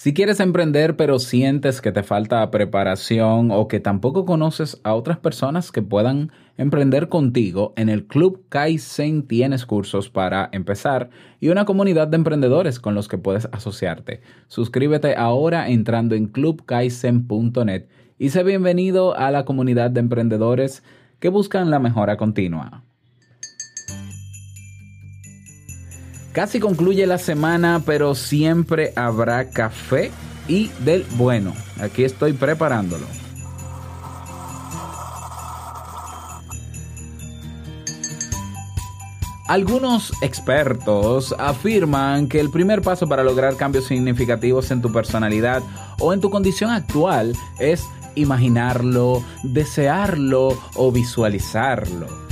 Si quieres emprender pero sientes que te falta preparación o que tampoco conoces a otras personas que puedan emprender contigo, en el Club Kaizen tienes cursos para empezar y una comunidad de emprendedores con los que puedes asociarte. Suscríbete ahora entrando en clubkaizen.net y sé bienvenido a la comunidad de emprendedores que buscan la mejora continua. Casi concluye la semana, pero siempre habrá café y del bueno. Aquí estoy preparándolo. Algunos expertos afirman que el primer paso para lograr cambios significativos en tu personalidad o en tu condición actual es imaginarlo, desearlo o visualizarlo.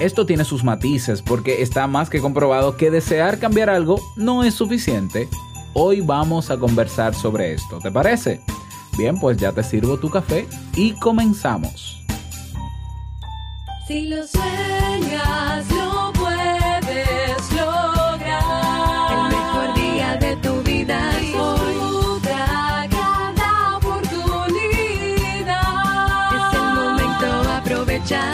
Esto tiene sus matices porque está más que comprobado que desear cambiar algo no es suficiente. Hoy vamos a conversar sobre esto, ¿te parece? Bien, pues ya te sirvo tu café y comenzamos. Si lo sueñas, lo puedes lograr. El mejor día de tu vida es hoy. Disfruta cada oportunidad. Es el momento, aprovechalo.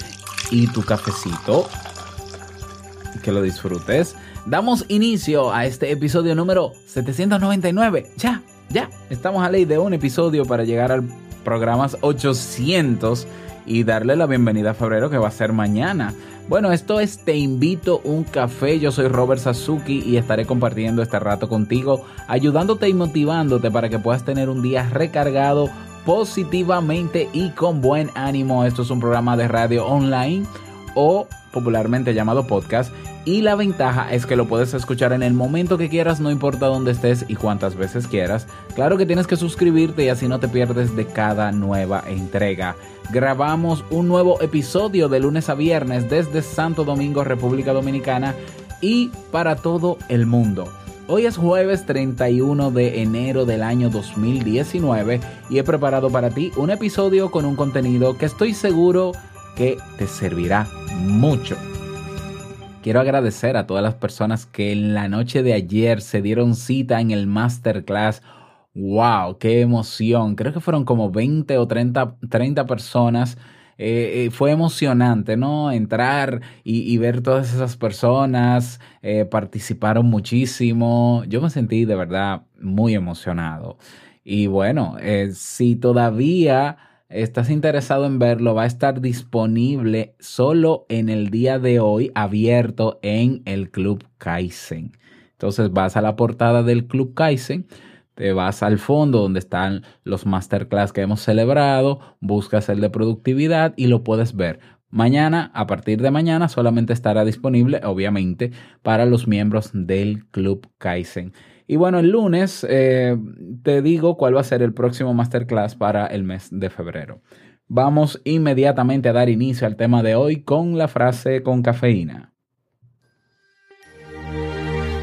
y tu cafecito, que lo disfrutes. Damos inicio a este episodio número 799. Ya, ya, estamos a ley de un episodio para llegar al programa 800 y darle la bienvenida a febrero que va a ser mañana. Bueno, esto es Te invito un café. Yo soy Robert Sasuki y estaré compartiendo este rato contigo, ayudándote y motivándote para que puedas tener un día recargado positivamente y con buen ánimo. Esto es un programa de radio online o popularmente llamado podcast y la ventaja es que lo puedes escuchar en el momento que quieras, no importa dónde estés y cuántas veces quieras. Claro que tienes que suscribirte y así no te pierdes de cada nueva entrega. Grabamos un nuevo episodio de lunes a viernes desde Santo Domingo, República Dominicana y para todo el mundo. Hoy es jueves 31 de enero del año 2019 y he preparado para ti un episodio con un contenido que estoy seguro que te servirá mucho. Quiero agradecer a todas las personas que en la noche de ayer se dieron cita en el masterclass. ¡Wow! ¡Qué emoción! Creo que fueron como 20 o 30, 30 personas. Eh, eh, fue emocionante, ¿no? Entrar y, ver todas esas personas, eh, participaron muchísimo. Yo me sentí de verdad muy emocionado. Y bueno, si todavía estás interesado en verlo, va a estar disponible solo en el día de hoy, abierto en el Club Kaizen. Entonces vas a la portada del Club Kaizen, te vas al fondo donde están los masterclass que hemos celebrado, buscas el de productividad y lo puedes ver. Mañana, a partir de mañana, solamente estará disponible, obviamente, para los miembros del Club Kaizen. Y bueno, el lunes eh, te digo cuál va a ser el próximo masterclass para el mes de febrero. Vamos inmediatamente a dar inicio al tema de hoy con la frase con cafeína.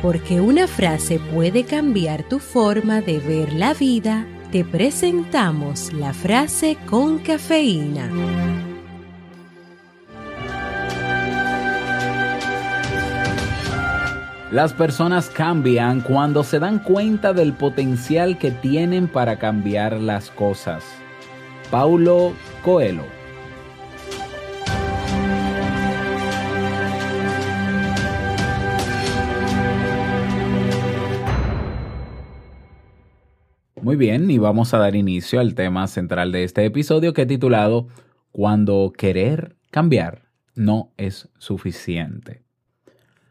Porque una frase puede cambiar tu forma de ver la vida, te presentamos la frase con cafeína. Las personas cambian cuando se dan cuenta del potencial que tienen para cambiar las cosas. Paulo Coelho. Muy bien, y vamos a dar inicio al tema central de este episodio que he titulado Cuando querer cambiar no es suficiente.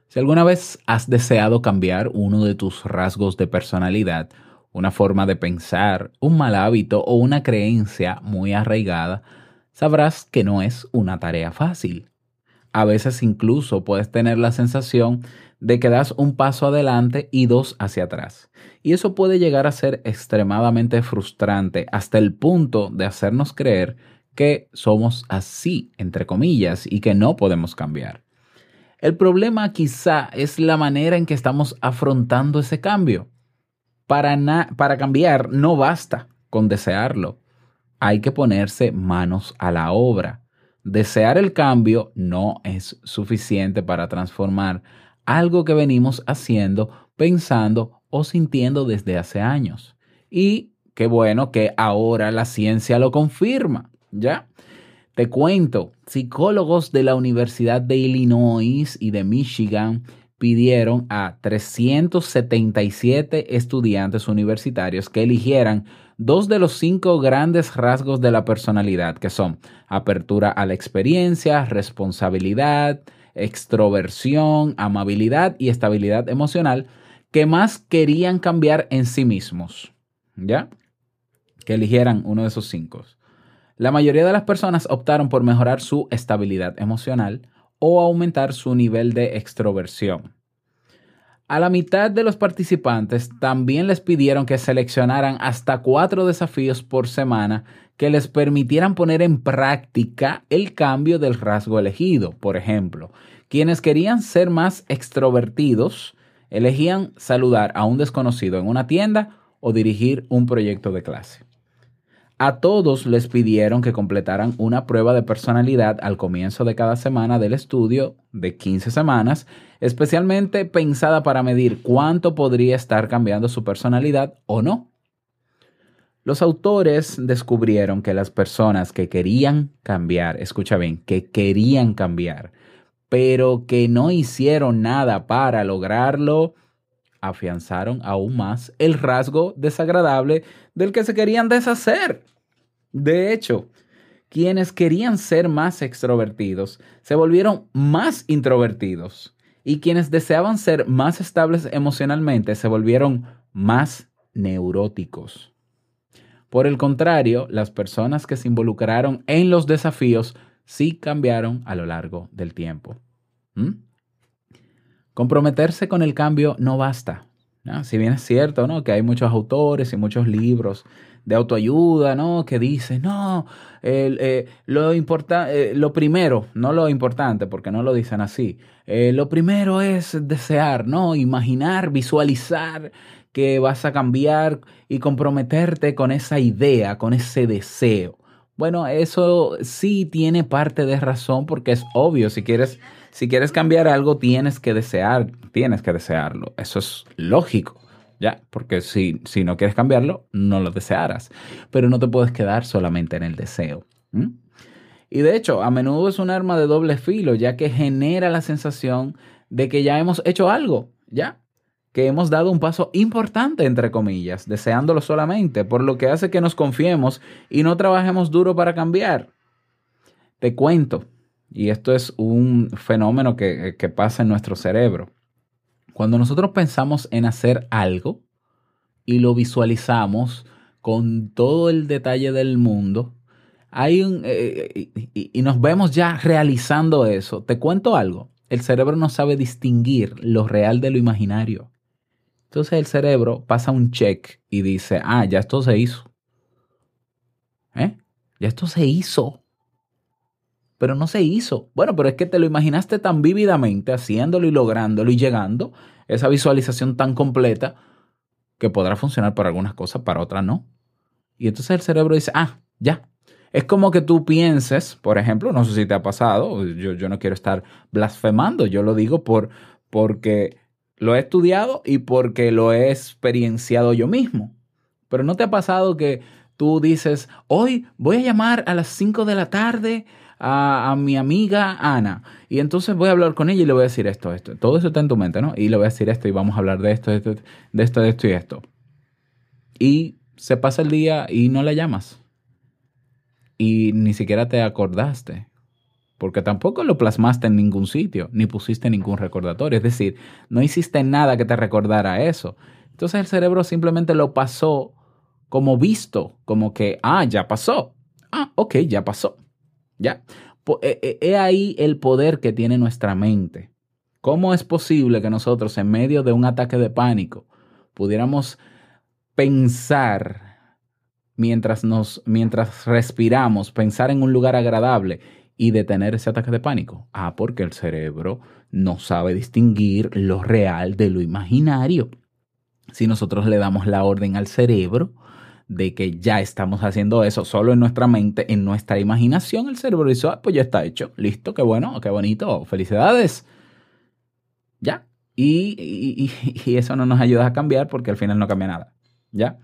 Si alguna vez has deseado cambiar uno de tus rasgos de personalidad, una forma de pensar, un mal hábito o una creencia muy arraigada, sabrás que no es una tarea fácil. A veces incluso puedes tener la sensación de que das un paso adelante y dos hacia atrás. Y eso puede llegar a ser extremadamente frustrante hasta el punto de hacernos creer que somos así, entre comillas, y que no podemos cambiar. El problema quizá es la manera en que estamos afrontando ese cambio. Para, para cambiar no basta con desearlo. Hay que ponerse manos a la obra. Desear el cambio no es suficiente para transformar algo que venimos haciendo, pensando o sintiendo desde hace años. Y qué bueno que ahora la ciencia lo confirma, ¿ya? Te cuento, psicólogos de la Universidad de Illinois y de Michigan pidieron a 377 estudiantes universitarios que eligieran dos de los cinco grandes rasgos de la personalidad, que son apertura a la experiencia, responsabilidad, extroversión, amabilidad y estabilidad emocional, que más querían cambiar en sí mismos. ¿Ya? Que eligieran uno de esos cinco. La mayoría de las personas optaron por mejorar su estabilidad emocional o aumentar su nivel de extroversión. A la mitad de los participantes también les pidieron que seleccionaran hasta cuatro desafíos por semana que les permitieran poner en práctica el cambio del rasgo elegido. Por ejemplo, quienes querían ser más extrovertidos elegían saludar a un desconocido en una tienda o dirigir un proyecto de clase. A todos les pidieron que completaran una prueba de personalidad al comienzo de cada semana del estudio de 15 semanas, especialmente pensada para medir cuánto podría estar cambiando su personalidad o no. Los autores descubrieron que las personas que querían cambiar, escucha bien, que querían cambiar, pero que no hicieron nada para lograrlo, afianzaron aún más el rasgo desagradable del que se querían deshacer. De hecho, quienes querían ser más extrovertidos se volvieron más introvertidos y quienes deseaban ser más estables emocionalmente se volvieron más neuróticos. Por el contrario, las personas que se involucraron en los desafíos sí cambiaron a lo largo del tiempo. ¿Mm? Comprometerse con el cambio no basta. ¿no? Si bien es cierto ¿no? que hay muchos autores y muchos libros de autoayuda ¿no? que dicen, no, eh, lo, importa, eh, lo primero, no lo importante, porque no lo dicen así, eh, lo primero es desear, ¿no? imaginar, visualizar que vas a cambiar y comprometerte con esa idea, con ese deseo. Bueno, eso sí tiene parte de razón porque es obvio, si quieres, si quieres cambiar algo tienes que desear, tienes que desearlo. Eso es lógico, ¿ya? Porque si, si no quieres cambiarlo, no lo desearás. Pero no te puedes quedar solamente en el deseo. Y de hecho, a menudo es un arma de doble filo, ya que genera la sensación de que ya hemos hecho algo, ¿ya? que hemos dado un paso importante, entre comillas, deseándolo solamente, por lo que hace que nos confiemos y no trabajemos duro para cambiar. Te cuento, y esto es un fenómeno que, que pasa en nuestro cerebro. Cuando nosotros pensamos en hacer algo y lo visualizamos con todo el detalle del mundo, hay un, eh, y, y- y nos vemos ya realizando eso. Te cuento algo. El cerebro no sabe distinguir lo real de lo imaginario. Entonces el cerebro pasa un check y dice, ah, ya esto se hizo. ¿Eh? Ya esto se hizo. Pero no se hizo. Bueno, pero es que te lo imaginaste tan vívidamente, haciéndolo y lográndolo y llegando, esa visualización tan completa, que podrá funcionar para algunas cosas, para otras no. Y entonces el cerebro dice, ah, ya. Es como que tú pienses, por ejemplo, no sé si te ha pasado, yo, yo no quiero estar blasfemando, yo lo digo por, porque lo he estudiado y porque lo he experienciado yo mismo. Pero ¿no te ha pasado que tú dices, hoy voy a llamar a las 5 de la tarde a, a mi amiga Ana y entonces voy a hablar con ella y le voy a decir esto, esto. Todo eso está en tu mente, ¿no? Y le voy a decir esto y vamos a hablar de esto, de esto, de esto, de esto y esto. Y se pasa el día y no la llamas. Y ni siquiera te acordaste. porque tampoco lo plasmaste en ningún sitio, ni pusiste ningún recordatorio. Es decir, no hiciste nada que te recordara eso. Entonces el cerebro simplemente lo pasó como visto, como que, ah, ya pasó. Ah, ok, ya pasó. Ya. Eh, eh, He ahí el poder que tiene nuestra mente. ¿Cómo es posible que nosotros en medio de un ataque de pánico pudiéramos pensar mientras nos mientras respiramos, pensar en un lugar agradable y detener ese ataque de pánico? Ah, porque el cerebro no sabe distinguir lo real de lo imaginario. Si nosotros le damos la orden al cerebro de que ya estamos haciendo eso solo en nuestra mente, en nuestra imaginación, el cerebro dice, ah, pues ya está hecho, listo, qué bueno, qué bonito, felicidades. Ya. Y, eso no nos ayuda a cambiar porque al final no cambia nada. ¿Ya?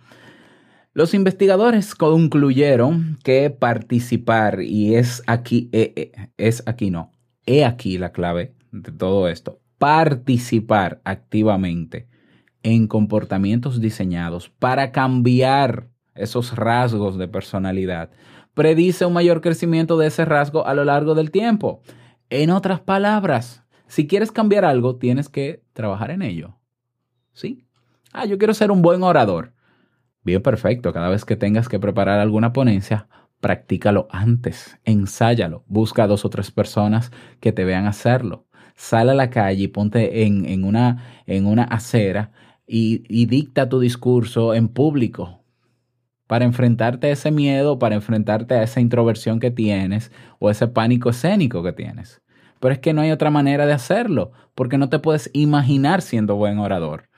Los investigadores concluyeron que participar, y es aquí, eh, eh, es aquí no, he aquí la clave de todo esto, participar activamente en comportamientos diseñados para cambiar esos rasgos de personalidad predice un mayor crecimiento de ese rasgo a lo largo del tiempo. En otras palabras, si quieres cambiar algo, tienes que trabajar en ello. ¿Sí? Ah, yo quiero ser un buen orador. Bien, perfecto. Cada vez que tengas que preparar alguna ponencia, practícalo antes, ensáyalo, busca a dos o tres personas que te vean hacerlo. Sal a la calle y ponte en, en una, en una acera y, y dicta tu discurso en público para enfrentarte a ese miedo, para enfrentarte a esa introversión que tienes o ese pánico escénico que tienes. Pero es que no hay otra manera de hacerlo, porque no te puedes imaginar siendo buen orador.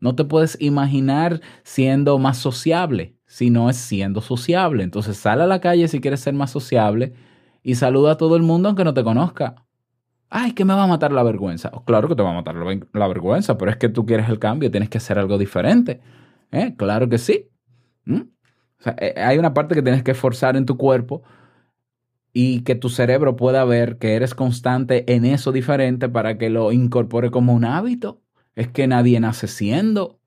No te puedes imaginar siendo más sociable, si no es siendo sociable. Entonces sal a la calle si quieres ser más sociable y saluda a todo el mundo aunque no te conozca. Ay, que me va a matar la vergüenza. Oh, claro que te va a matar la, vergüenza, pero es que tú quieres el cambio, tienes que hacer algo diferente. ¿Eh? Claro que sí. ¿Mm? Eh, hay una parte que tienes que forzar en tu cuerpo y que tu cerebro pueda ver que eres constante en eso diferente para que lo incorpore como un hábito. Es que nadie nace siendo.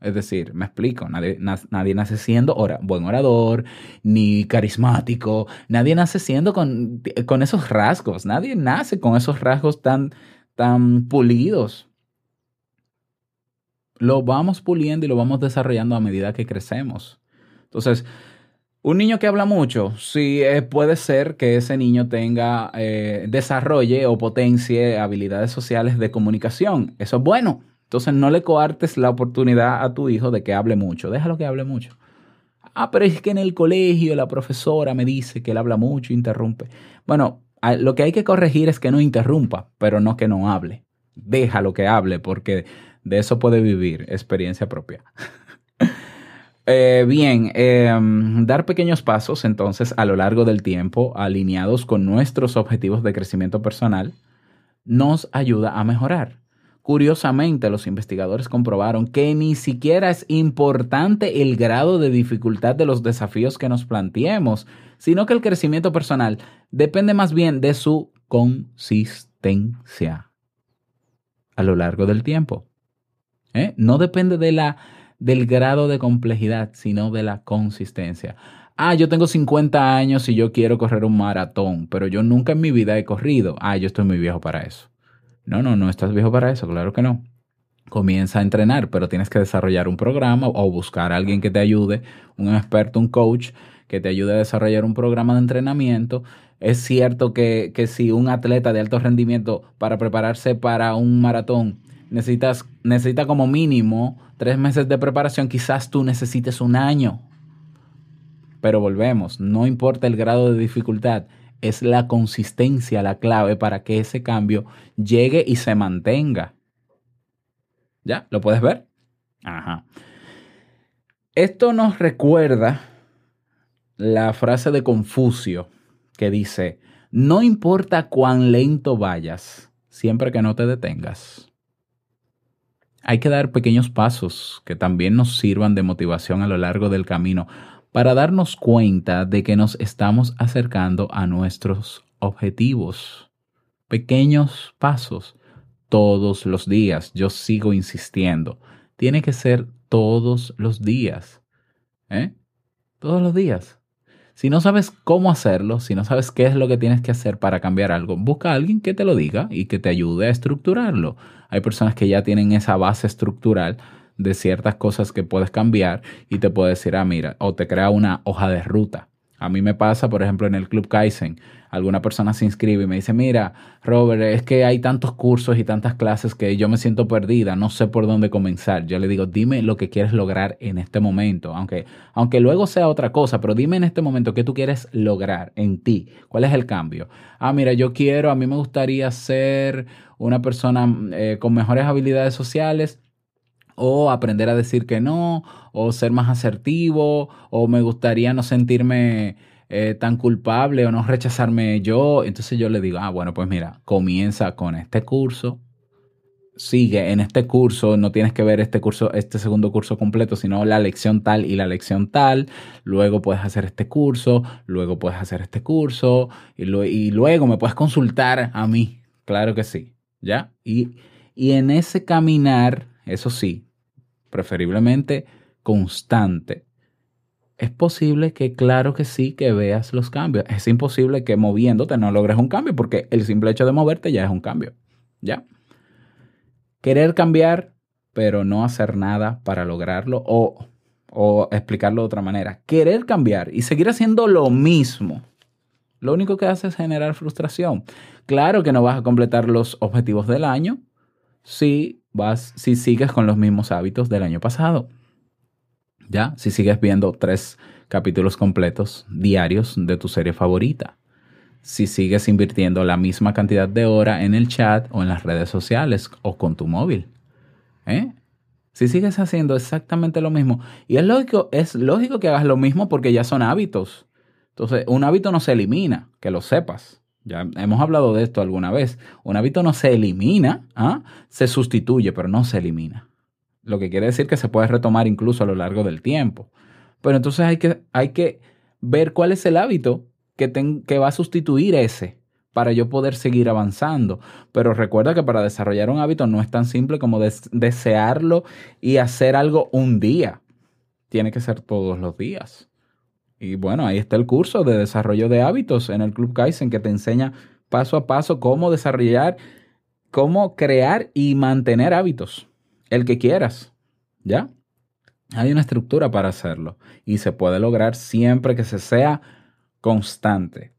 Es decir, me explico, nadie, na- nadie nace siendo ora- buen orador, ni carismático, nadie nace siendo con, con esos rasgos, nadie nace con esos rasgos tan, tan pulidos. Lo vamos puliendo y lo vamos desarrollando a medida que crecemos. Entonces, un niño que habla mucho, sí eh, puede ser que ese niño tenga, eh, desarrolle o potencie habilidades sociales de comunicación. Eso es bueno. Entonces no le coartes la oportunidad a tu hijo de que hable mucho. Déjalo que hable mucho. Ah, pero es que en el colegio la profesora me dice que él habla mucho, interrumpe. Bueno, a- lo que hay que corregir es que no interrumpa, pero no que no hable. Déjalo que hable porque de eso puede vivir experiencia propia. Eh, bien, eh, dar pequeños pasos entonces a lo largo del tiempo, alineados con nuestros objetivos de crecimiento personal, nos ayuda a mejorar. Curiosamente, los investigadores comprobaron que ni siquiera es importante el grado de dificultad de los desafíos que nos planteemos, sino que el crecimiento personal depende más bien de su consistencia a lo largo del tiempo. ¿Eh? No depende de la, del grado de complejidad, sino de la consistencia. Ah, yo tengo 50 años y yo quiero correr un maratón, pero yo nunca en mi vida he corrido. Ah, yo estoy muy viejo para eso. No, no, no estás viejo para eso, claro que no. Comienza a entrenar, pero tienes que desarrollar un programa o buscar a alguien que te ayude, un experto, un coach que te ayude a desarrollar un programa de entrenamiento. Es cierto que, que si un atleta de alto rendimiento para prepararse para un maratón necesitas, necesita como mínimo tres meses de preparación, quizás tú necesites un año. Pero volvemos, no importa el grado de dificultad, es la consistencia la clave para que ese cambio llegue y se mantenga. ¿Ya? ¿Lo puedes ver? Ajá. Esto nos recuerda la frase de Confucio que dice, no importa cuán lento vayas, siempre que no te detengas. Hay que dar pequeños pasos que también nos sirvan de motivación a lo largo del camino para darnos cuenta de que nos estamos acercando a nuestros objetivos. Pequeños pasos todos los días. Yo sigo insistiendo. Tiene que ser todos los días. ¿Eh? Todos los días. Si no sabes cómo hacerlo, si no sabes qué es lo que tienes que hacer para cambiar algo, busca a alguien que te lo diga y que te ayude a estructurarlo. Hay personas que ya tienen esa base estructural de ciertas cosas que puedes cambiar y te puede decir, ah, mira, o te crea una hoja de ruta. A mí me pasa, por ejemplo, en el Club Kaizen, alguna persona se inscribe y me dice, mira, Robert, es que hay tantos cursos y tantas clases que yo me siento perdida, no sé por dónde comenzar. Yo le digo, dime lo que quieres lograr en este momento, aunque, aunque luego sea otra cosa, pero dime en este momento qué tú quieres lograr en ti, cuál es el cambio. Ah, mira, yo quiero, a mí me gustaría ser una persona eh, con mejores habilidades sociales o aprender a decir que no, o ser más asertivo, o me gustaría no sentirme eh, tan culpable o no rechazarme yo. Entonces yo le digo, ah, bueno, pues mira, comienza con este curso, sigue en este curso, no tienes que ver este curso, este segundo curso completo, sino la lección tal y la lección tal, luego puedes hacer este curso, luego puedes hacer este curso, y, y luego me puedes consultar a mí, claro que sí, ¿ya? Y, y en ese caminar, eso sí, preferiblemente constante, es posible que, claro que sí, que veas los cambios. Es imposible que moviéndote no logres un cambio, porque el simple hecho de moverte ya es un cambio. ¿Ya? Querer cambiar, pero no hacer nada para lograrlo, o, o explicarlo de otra manera. Querer cambiar y seguir haciendo lo mismo. Lo único que hace es generar frustración. Claro que no vas a completar los objetivos del año si, vas, si sigues con los mismos hábitos del año pasado. ¿ya? Si sigues viendo tres capítulos completos diarios de tu serie favorita. Si sigues invirtiendo la misma cantidad de hora en el chat o en las redes sociales o con tu móvil. ¿eh? Si sigues haciendo exactamente lo mismo. Y es lógico, es lógico que hagas lo mismo porque ya son hábitos. Entonces, un hábito no se elimina, que lo sepas. Ya hemos hablado de esto alguna vez. Un hábito no se elimina, ¿ah? se sustituye, pero no se elimina lo que quiere decir que se puede retomar incluso a lo largo del tiempo. Pero entonces hay que, hay que ver cuál es el hábito que, ten- que va a sustituir ese para yo poder seguir avanzando. Pero recuerda que para desarrollar un hábito no es tan simple como des- desearlo y hacer algo un día. Tiene que ser todos los días. Y bueno, ahí está el curso de desarrollo de hábitos en el Club Kaizen que te enseña paso a paso cómo desarrollar, cómo crear y mantener hábitos el que quieras, ¿ya? Hay una estructura para hacerlo y se puede lograr siempre que se sea constante.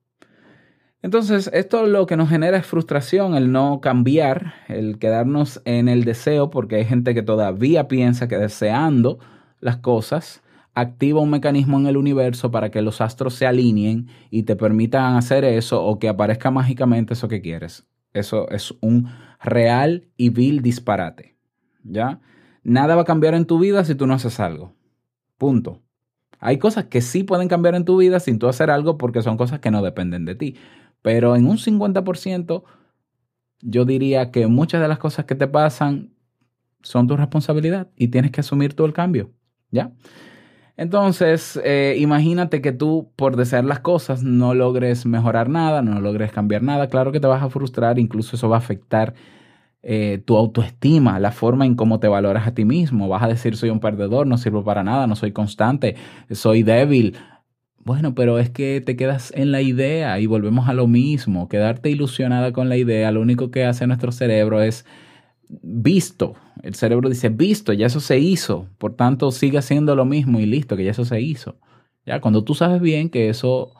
Entonces, esto lo que nos genera es frustración, el no cambiar, el quedarnos en el deseo, porque hay gente que todavía piensa que deseando las cosas activa un mecanismo en el universo para que los astros se alineen y te permitan hacer eso o que aparezca mágicamente eso que quieres. Eso es un real y vil disparate. ¿ya? Nada va a cambiar en tu vida si tú no haces algo. Punto. Hay cosas que sí pueden cambiar en tu vida sin tú hacer algo porque son cosas que no dependen de ti. Pero en un 50%, yo diría que muchas de las cosas que te pasan son tu responsabilidad y tienes que asumir tú el cambio. ¿Ya? Entonces, eh, imagínate que tú, por desear las cosas, no logres mejorar nada, no logres cambiar nada. Claro que te vas a frustrar, incluso eso va a afectar eh, tu autoestima, la forma en cómo te valoras a ti mismo. Vas a decir, soy un perdedor, no sirvo para nada, no soy constante, soy débil. Bueno, pero es que te quedas en la idea y volvemos a lo mismo. Quedarte ilusionada con la idea, lo único que hace nuestro cerebro es visto. El cerebro dice, visto, ya eso se hizo. Por tanto, sigue haciendo lo mismo y listo, que ya eso se hizo. Ya, cuando tú sabes bien que eso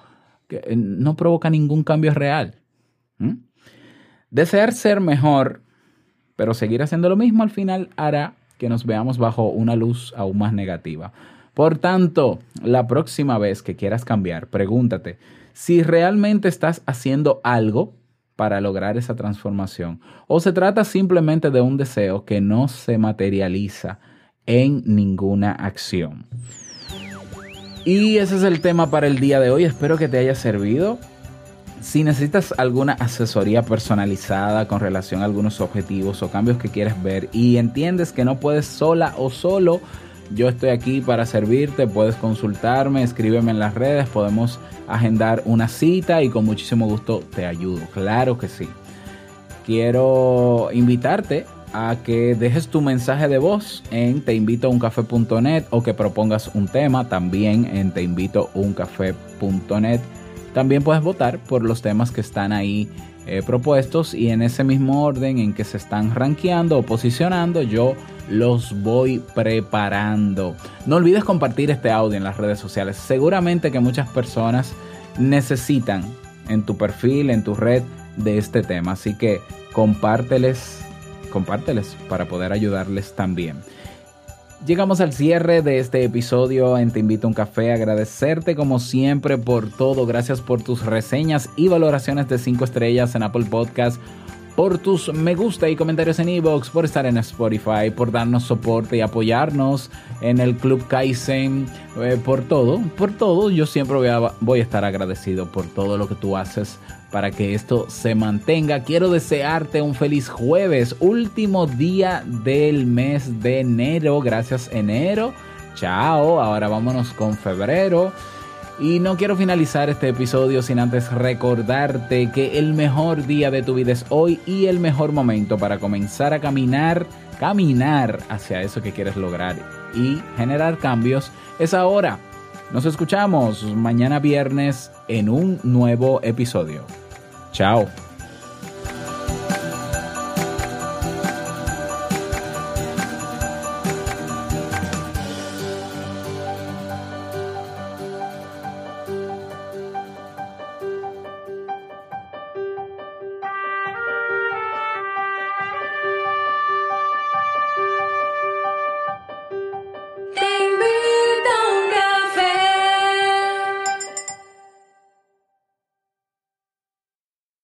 eh, no provoca ningún cambio real. Desear ser mejor, pero seguir haciendo lo mismo al final hará que nos veamos bajo una luz aún más negativa. Por tanto, la próxima vez que quieras cambiar, pregúntate si realmente estás haciendo algo para lograr esa transformación o se trata simplemente de un deseo que no se materializa en ninguna acción. Y ese es el tema para el día de hoy. Espero que te haya servido. Si necesitas alguna asesoría personalizada con relación a algunos objetivos o cambios que quieres ver y entiendes que no puedes sola o solo, yo estoy aquí para servirte. Puedes consultarme, escríbeme en las redes, podemos agendar una cita y con muchísimo gusto te ayudo. Claro que sí. Quiero invitarte a que dejes tu mensaje de voz en teinvitouncafé.net o que propongas un tema también en teinvitouncafé.net. También puedes votar por los temas que están ahí eh, propuestos y en ese mismo orden en que se están rankeando o posicionando, yo los voy preparando. No olvides compartir este audio en las redes sociales. Seguramente que muchas personas necesitan en tu perfil, en tu red de este tema. Así que compárteles, compárteles para poder ayudarles también. Llegamos al cierre de este episodio en Te invito a un café. Agradecerte como siempre por todo. Gracias por tus reseñas y valoraciones de 5 estrellas en Apple Podcast. Por tus me gusta y comentarios en Evox, por estar en Spotify, por darnos soporte y apoyarnos en el Club Kaizen, eh, por todo, por todo. Yo siempre voy a, voy a estar agradecido por todo lo que tú haces para que esto se mantenga. Quiero desearte un feliz jueves, último día del mes de enero. Gracias enero. Chao. Ahora vámonos con febrero. Y no quiero finalizar este episodio sin antes recordarte que el mejor día de tu vida es hoy y el mejor momento para comenzar a caminar, caminar hacia eso que quieres lograr y generar cambios es ahora. Nos escuchamos mañana viernes en un nuevo episodio. Chao.